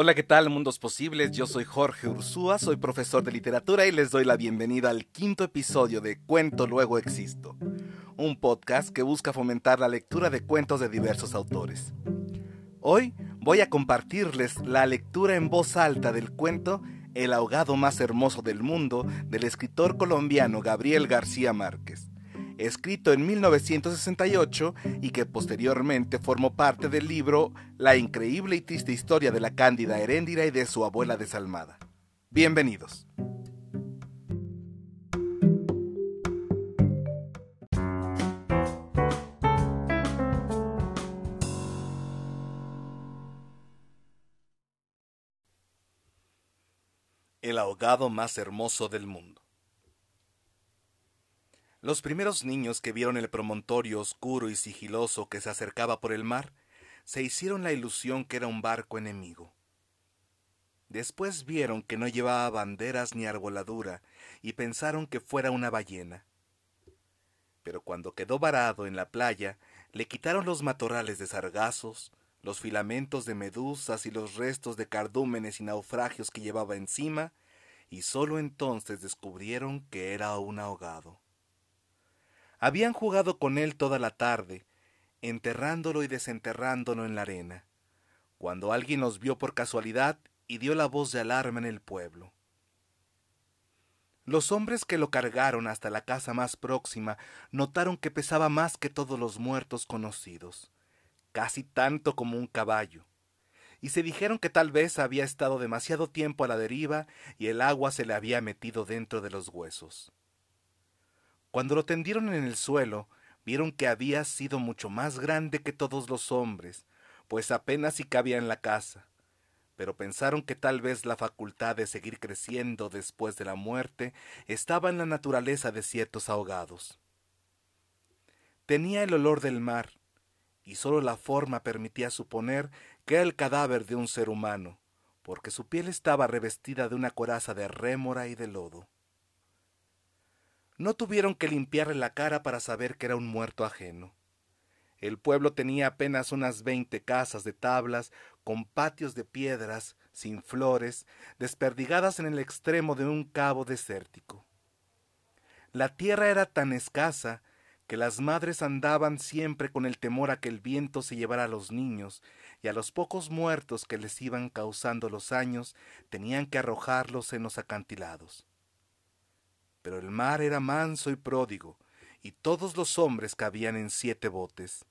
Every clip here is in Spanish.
Hola, ¿qué tal, mundos posibles? Yo soy Jorge Ursúa, soy profesor de literatura y les doy la bienvenida al quinto episodio de Cuento Luego Existo, un podcast que busca fomentar la lectura de cuentos de diversos autores. Hoy voy a compartirles la lectura en voz alta del cuento El ahogado más hermoso del mundo del escritor colombiano Gabriel García Márquez escrito en 1968 y que posteriormente formó parte del libro La increíble y triste historia de la cándida Heréndira y de su abuela desalmada. Bienvenidos. El ahogado más hermoso del mundo. Los primeros niños que vieron el promontorio oscuro y sigiloso que se acercaba por el mar, se hicieron la ilusión que era un barco enemigo. Después vieron que no llevaba banderas ni arboladura y pensaron que fuera una ballena. Pero cuando quedó varado en la playa, le quitaron los matorrales de sargazos, los filamentos de medusas y los restos de cardúmenes y naufragios que llevaba encima, y sólo entonces descubrieron que era un ahogado. Habían jugado con él toda la tarde, enterrándolo y desenterrándolo en la arena, cuando alguien los vio por casualidad y dio la voz de alarma en el pueblo. Los hombres que lo cargaron hasta la casa más próxima notaron que pesaba más que todos los muertos conocidos, casi tanto como un caballo, y se dijeron que tal vez había estado demasiado tiempo a la deriva y el agua se le había metido dentro de los huesos. Cuando lo tendieron en el suelo, vieron que había sido mucho más grande que todos los hombres, pues apenas si cabía en la casa. Pero pensaron que tal vez la facultad de seguir creciendo después de la muerte estaba en la naturaleza de ciertos ahogados. Tenía el olor del mar, y sólo la forma permitía suponer que era el cadáver de un ser humano, porque su piel estaba revestida de una coraza de rémora y de lodo. No tuvieron que limpiarle la cara para saber que era un muerto ajeno. El pueblo tenía apenas unas veinte casas de tablas, con patios de piedras, sin flores, desperdigadas en el extremo de un cabo desértico. La tierra era tan escasa que las madres andaban siempre con el temor a que el viento se llevara a los niños, y a los pocos muertos que les iban causando los años tenían que arrojarlos en los acantilados. Pero el mar era manso y pródigo, y todos los hombres cabían en siete botes.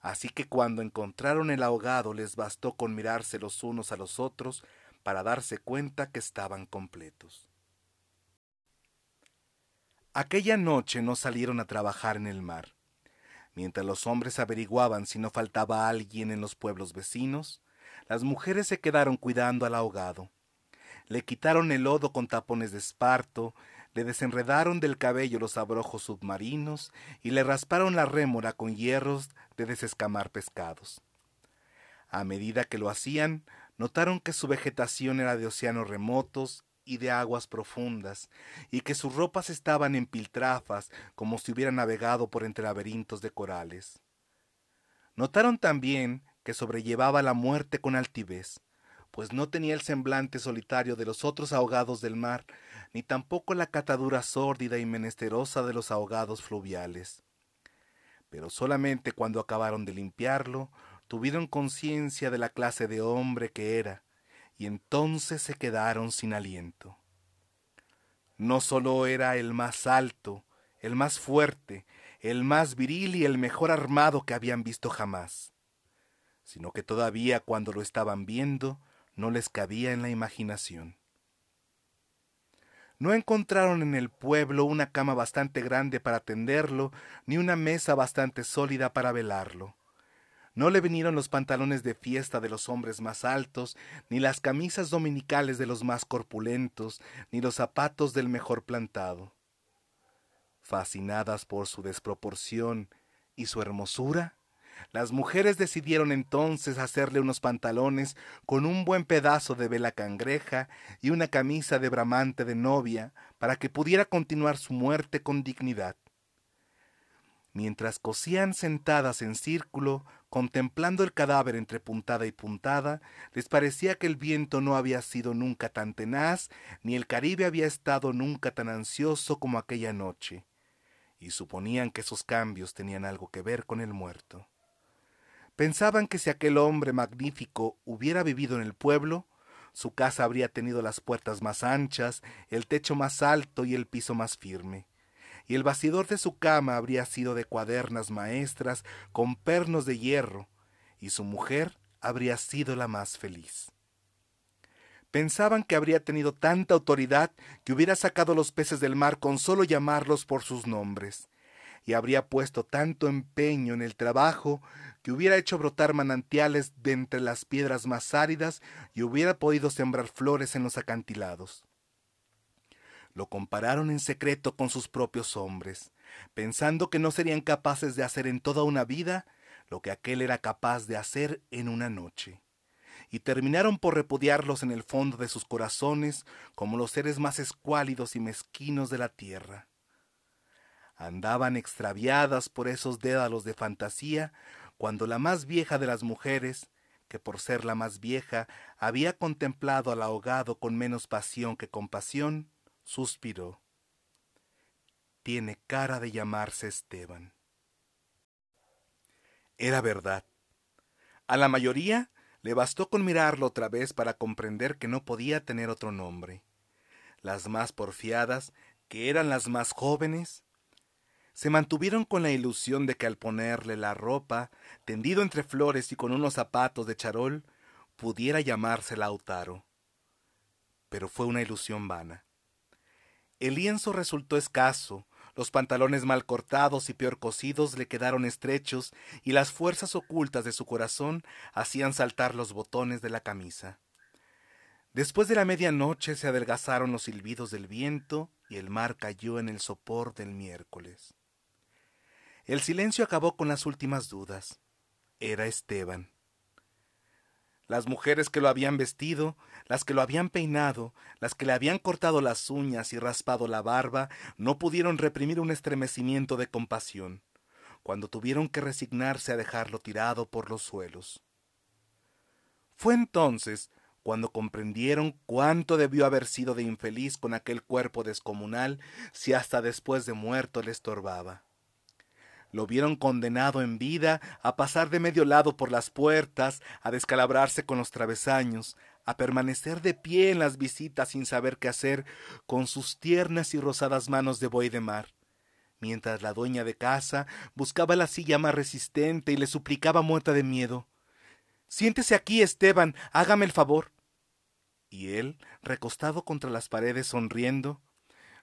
Así que cuando encontraron el ahogado les bastó con mirarse los unos a los otros para darse cuenta que estaban completos. Aquella noche no salieron a trabajar en el mar. Mientras los hombres averiguaban si no faltaba alguien en los pueblos vecinos, las mujeres se quedaron cuidando al ahogado. Le quitaron el lodo con tapones de esparto, le desenredaron del cabello los abrojos submarinos y le rasparon la rémora con hierros de desescamar pescados. A medida que lo hacían, notaron que su vegetación era de océanos remotos y de aguas profundas, y que sus ropas estaban en piltrafas como si hubieran navegado por entre laberintos de corales. Notaron también que sobrellevaba la muerte con altivez, pues no tenía el semblante solitario de los otros ahogados del mar, ni tampoco la catadura sórdida y menesterosa de los ahogados fluviales. Pero solamente cuando acabaron de limpiarlo, tuvieron conciencia de la clase de hombre que era, y entonces se quedaron sin aliento. No sólo era el más alto, el más fuerte, el más viril y el mejor armado que habían visto jamás, sino que todavía cuando lo estaban viendo, no les cabía en la imaginación. No encontraron en el pueblo una cama bastante grande para tenderlo, ni una mesa bastante sólida para velarlo. No le vinieron los pantalones de fiesta de los hombres más altos, ni las camisas dominicales de los más corpulentos, ni los zapatos del mejor plantado. Fascinadas por su desproporción y su hermosura, las mujeres decidieron entonces hacerle unos pantalones con un buen pedazo de vela cangreja y una camisa de bramante de novia para que pudiera continuar su muerte con dignidad. Mientras cosían sentadas en círculo, contemplando el cadáver entre puntada y puntada, les parecía que el viento no había sido nunca tan tenaz, ni el Caribe había estado nunca tan ansioso como aquella noche, y suponían que esos cambios tenían algo que ver con el muerto. Pensaban que si aquel hombre magnífico hubiera vivido en el pueblo, su casa habría tenido las puertas más anchas, el techo más alto y el piso más firme y el bastidor de su cama habría sido de cuadernas maestras con pernos de hierro, y su mujer habría sido la más feliz. Pensaban que habría tenido tanta autoridad que hubiera sacado los peces del mar con solo llamarlos por sus nombres, y habría puesto tanto empeño en el trabajo que hubiera hecho brotar manantiales de entre las piedras más áridas y hubiera podido sembrar flores en los acantilados lo compararon en secreto con sus propios hombres, pensando que no serían capaces de hacer en toda una vida lo que aquel era capaz de hacer en una noche. Y terminaron por repudiarlos en el fondo de sus corazones como los seres más escuálidos y mezquinos de la tierra. Andaban extraviadas por esos dédalos de fantasía cuando la más vieja de las mujeres, que por ser la más vieja había contemplado al ahogado con menos pasión que compasión, suspiró. Tiene cara de llamarse Esteban. Era verdad. A la mayoría le bastó con mirarlo otra vez para comprender que no podía tener otro nombre. Las más porfiadas, que eran las más jóvenes, se mantuvieron con la ilusión de que al ponerle la ropa, tendido entre flores y con unos zapatos de charol, pudiera llamarse Lautaro. Pero fue una ilusión vana. El lienzo resultó escaso, los pantalones mal cortados y peor cosidos le quedaron estrechos y las fuerzas ocultas de su corazón hacían saltar los botones de la camisa. Después de la medianoche se adelgazaron los silbidos del viento y el mar cayó en el sopor del miércoles. El silencio acabó con las últimas dudas. Era Esteban. Las mujeres que lo habían vestido, las que lo habían peinado, las que le habían cortado las uñas y raspado la barba, no pudieron reprimir un estremecimiento de compasión, cuando tuvieron que resignarse a dejarlo tirado por los suelos. Fue entonces cuando comprendieron cuánto debió haber sido de infeliz con aquel cuerpo descomunal si hasta después de muerto le estorbaba. Lo vieron condenado en vida a pasar de medio lado por las puertas, a descalabrarse con los travesaños, a permanecer de pie en las visitas sin saber qué hacer con sus tiernas y rosadas manos de buey de mar, mientras la dueña de casa buscaba la silla más resistente y le suplicaba muerta de miedo. Siéntese aquí, Esteban, hágame el favor. Y él, recostado contra las paredes, sonriendo,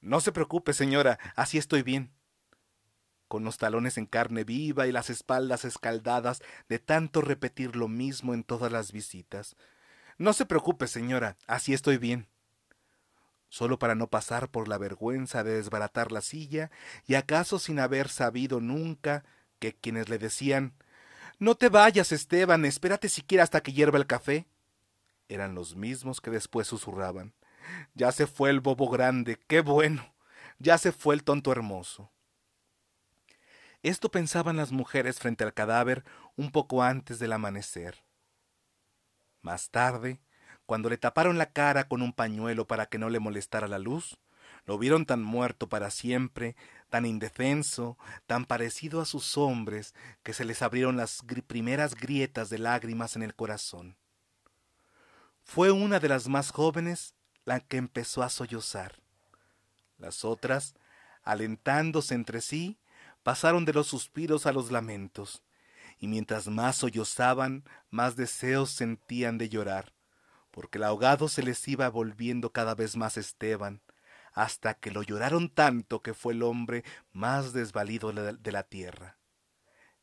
No se preocupe, señora, así estoy bien con los talones en carne viva y las espaldas escaldadas de tanto repetir lo mismo en todas las visitas. No se preocupe, señora, así estoy bien. Solo para no pasar por la vergüenza de desbaratar la silla, y acaso sin haber sabido nunca que quienes le decían No te vayas, Esteban, espérate siquiera hasta que hierva el café, eran los mismos que después susurraban Ya se fue el bobo grande, qué bueno. Ya se fue el tonto hermoso. Esto pensaban las mujeres frente al cadáver un poco antes del amanecer. Más tarde, cuando le taparon la cara con un pañuelo para que no le molestara la luz, lo vieron tan muerto para siempre, tan indefenso, tan parecido a sus hombres, que se les abrieron las primeras grietas de lágrimas en el corazón. Fue una de las más jóvenes la que empezó a sollozar. Las otras, alentándose entre sí, pasaron de los suspiros a los lamentos, y mientras más sollozaban, más deseos sentían de llorar, porque el ahogado se les iba volviendo cada vez más Esteban, hasta que lo lloraron tanto que fue el hombre más desvalido de la tierra,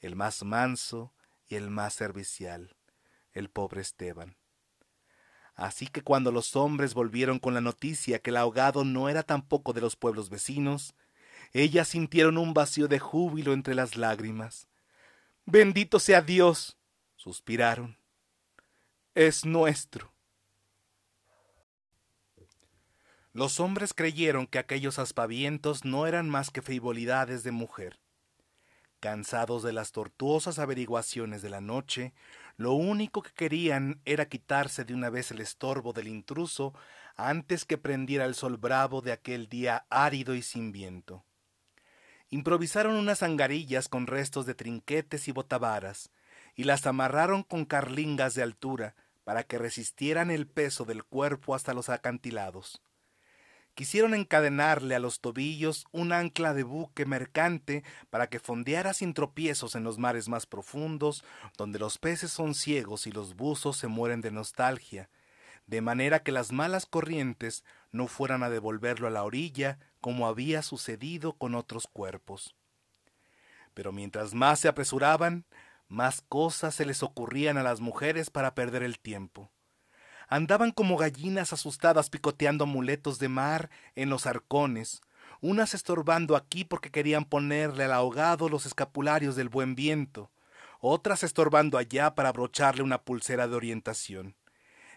el más manso y el más servicial, el pobre Esteban. Así que cuando los hombres volvieron con la noticia que el ahogado no era tampoco de los pueblos vecinos, ellas sintieron un vacío de júbilo entre las lágrimas. Bendito sea Dios, suspiraron. Es nuestro. Los hombres creyeron que aquellos aspavientos no eran más que frivolidades de mujer. Cansados de las tortuosas averiguaciones de la noche, lo único que querían era quitarse de una vez el estorbo del intruso antes que prendiera el sol bravo de aquel día árido y sin viento. Improvisaron unas angarillas con restos de trinquetes y botavaras, y las amarraron con carlingas de altura para que resistieran el peso del cuerpo hasta los acantilados. Quisieron encadenarle a los tobillos un ancla de buque mercante para que fondeara sin tropiezos en los mares más profundos, donde los peces son ciegos y los buzos se mueren de nostalgia, de manera que las malas corrientes no fueran a devolverlo a la orilla como había sucedido con otros cuerpos. Pero mientras más se apresuraban, más cosas se les ocurrían a las mujeres para perder el tiempo andaban como gallinas asustadas picoteando amuletos de mar en los arcones, unas estorbando aquí porque querían ponerle al ahogado los escapularios del buen viento, otras estorbando allá para abrocharle una pulsera de orientación.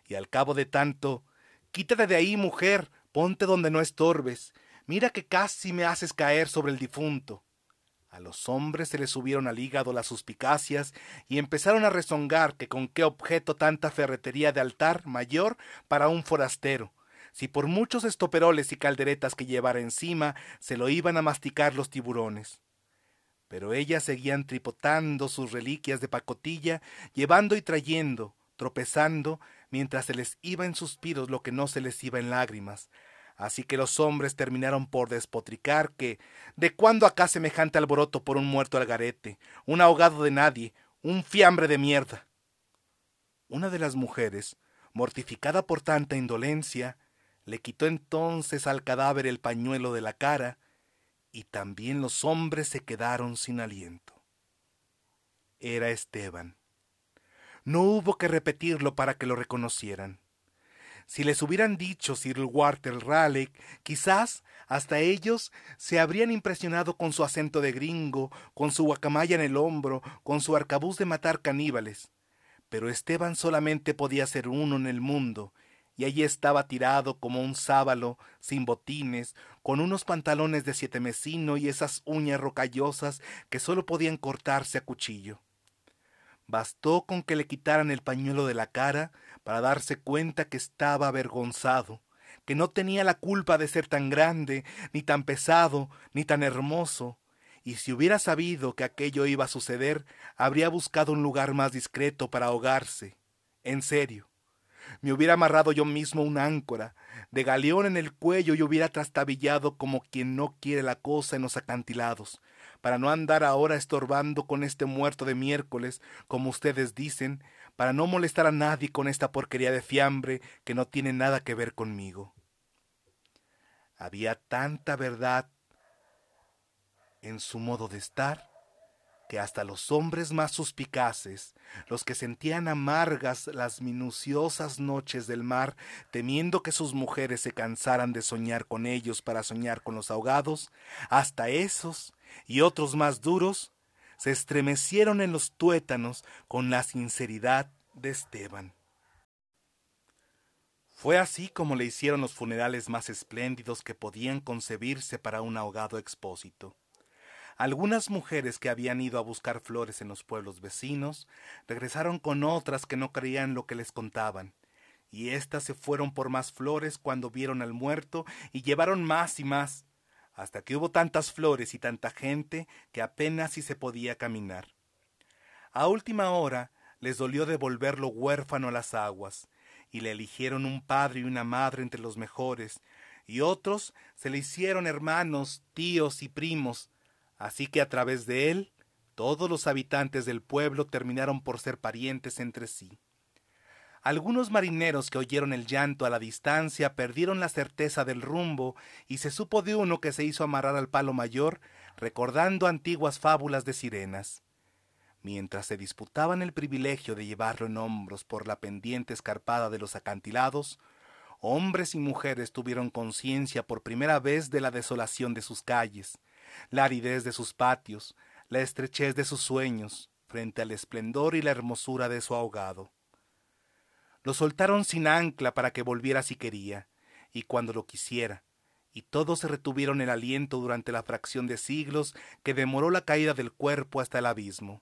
Y al cabo de tanto, quítate de ahí, mujer, ponte donde no estorbes, mira que casi me haces caer sobre el difunto. A los hombres se les subieron al hígado las suspicacias y empezaron a rezongar que con qué objeto tanta ferretería de altar mayor para un forastero, si por muchos estoperoles y calderetas que llevara encima se lo iban a masticar los tiburones. Pero ellas seguían tripotando sus reliquias de pacotilla, llevando y trayendo, tropezando, mientras se les iba en suspiros lo que no se les iba en lágrimas, Así que los hombres terminaron por despotricar que ¿de cuándo acá semejante alboroto por un muerto al garete, un ahogado de nadie, un fiambre de mierda? Una de las mujeres, mortificada por tanta indolencia, le quitó entonces al cadáver el pañuelo de la cara, y también los hombres se quedaron sin aliento. Era Esteban. No hubo que repetirlo para que lo reconocieran. Si les hubieran dicho Sir Walter Raleigh, quizás hasta ellos se habrían impresionado con su acento de gringo, con su guacamaya en el hombro, con su arcabuz de matar caníbales. Pero Esteban solamente podía ser uno en el mundo, y allí estaba tirado como un sábalo, sin botines, con unos pantalones de siete mesino y esas uñas rocallosas que sólo podían cortarse a cuchillo. Bastó con que le quitaran el pañuelo de la cara para darse cuenta que estaba avergonzado, que no tenía la culpa de ser tan grande, ni tan pesado, ni tan hermoso, y si hubiera sabido que aquello iba a suceder, habría buscado un lugar más discreto para ahogarse. En serio. Me hubiera amarrado yo mismo una áncora, de galeón en el cuello y hubiera trastabillado como quien no quiere la cosa en los acantilados, para no andar ahora estorbando con este muerto de miércoles, como ustedes dicen, para no molestar a nadie con esta porquería de fiambre que no tiene nada que ver conmigo. Había tanta verdad en su modo de estar que hasta los hombres más suspicaces, los que sentían amargas las minuciosas noches del mar, temiendo que sus mujeres se cansaran de soñar con ellos para soñar con los ahogados, hasta esos y otros más duros, se estremecieron en los tuétanos con la sinceridad de Esteban. Fue así como le hicieron los funerales más espléndidos que podían concebirse para un ahogado expósito. Algunas mujeres que habían ido a buscar flores en los pueblos vecinos regresaron con otras que no creían lo que les contaban, y éstas se fueron por más flores cuando vieron al muerto y llevaron más y más, hasta que hubo tantas flores y tanta gente que apenas si se podía caminar. A última hora les dolió devolverlo huérfano a las aguas, y le eligieron un padre y una madre entre los mejores, y otros se le hicieron hermanos, tíos y primos, así que a través de él todos los habitantes del pueblo terminaron por ser parientes entre sí. Algunos marineros que oyeron el llanto a la distancia perdieron la certeza del rumbo y se supo de uno que se hizo amarrar al palo mayor, recordando antiguas fábulas de sirenas. Mientras se disputaban el privilegio de llevarlo en hombros por la pendiente escarpada de los acantilados, hombres y mujeres tuvieron conciencia por primera vez de la desolación de sus calles, la aridez de sus patios, la estrechez de sus sueños, frente al esplendor y la hermosura de su ahogado. Lo soltaron sin ancla para que volviera si quería, y cuando lo quisiera, y todos se retuvieron el aliento durante la fracción de siglos que demoró la caída del cuerpo hasta el abismo.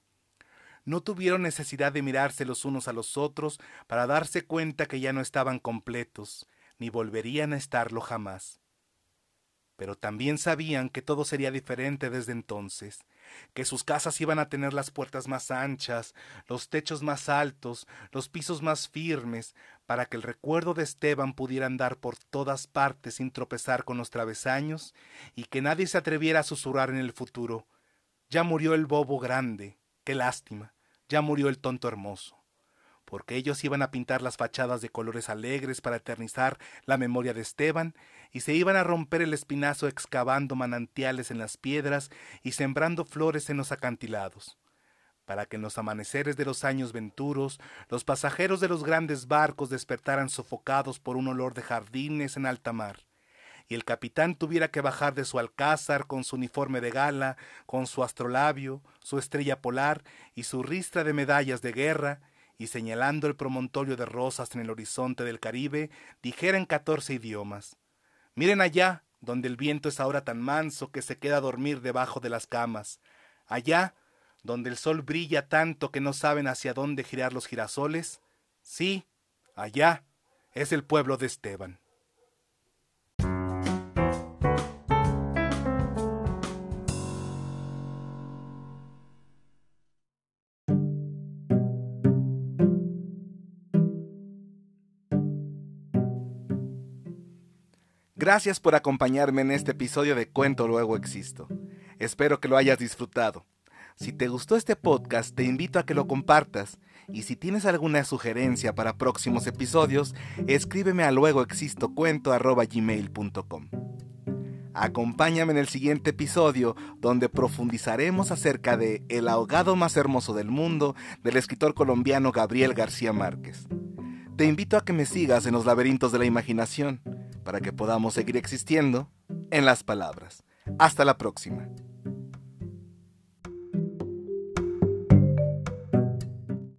No tuvieron necesidad de mirarse los unos a los otros para darse cuenta que ya no estaban completos, ni volverían a estarlo jamás. Pero también sabían que todo sería diferente desde entonces, que sus casas iban a tener las puertas más anchas, los techos más altos, los pisos más firmes, para que el recuerdo de Esteban pudiera andar por todas partes sin tropezar con los travesaños, y que nadie se atreviera a susurrar en el futuro. Ya murió el bobo grande, qué lástima, ya murió el tonto hermoso porque ellos iban a pintar las fachadas de colores alegres para eternizar la memoria de Esteban, y se iban a romper el espinazo excavando manantiales en las piedras y sembrando flores en los acantilados, para que en los amaneceres de los años venturos los pasajeros de los grandes barcos despertaran sofocados por un olor de jardines en alta mar, y el capitán tuviera que bajar de su alcázar con su uniforme de gala, con su astrolabio, su estrella polar y su ristra de medallas de guerra, y señalando el promontorio de rosas en el horizonte del Caribe, dijera en catorce idiomas Miren allá, donde el viento es ahora tan manso que se queda a dormir debajo de las camas. Allá, donde el sol brilla tanto que no saben hacia dónde girar los girasoles. Sí, allá es el pueblo de Esteban. Gracias por acompañarme en este episodio de Cuento Luego Existo. Espero que lo hayas disfrutado. Si te gustó este podcast, te invito a que lo compartas. Y si tienes alguna sugerencia para próximos episodios, escríbeme a luegoexistocuento.gmail.com Acompáñame en el siguiente episodio donde profundizaremos acerca de El ahogado más hermoso del mundo del escritor colombiano Gabriel García Márquez. Te invito a que me sigas en los laberintos de la imaginación para que podamos seguir existiendo en las palabras. Hasta la próxima.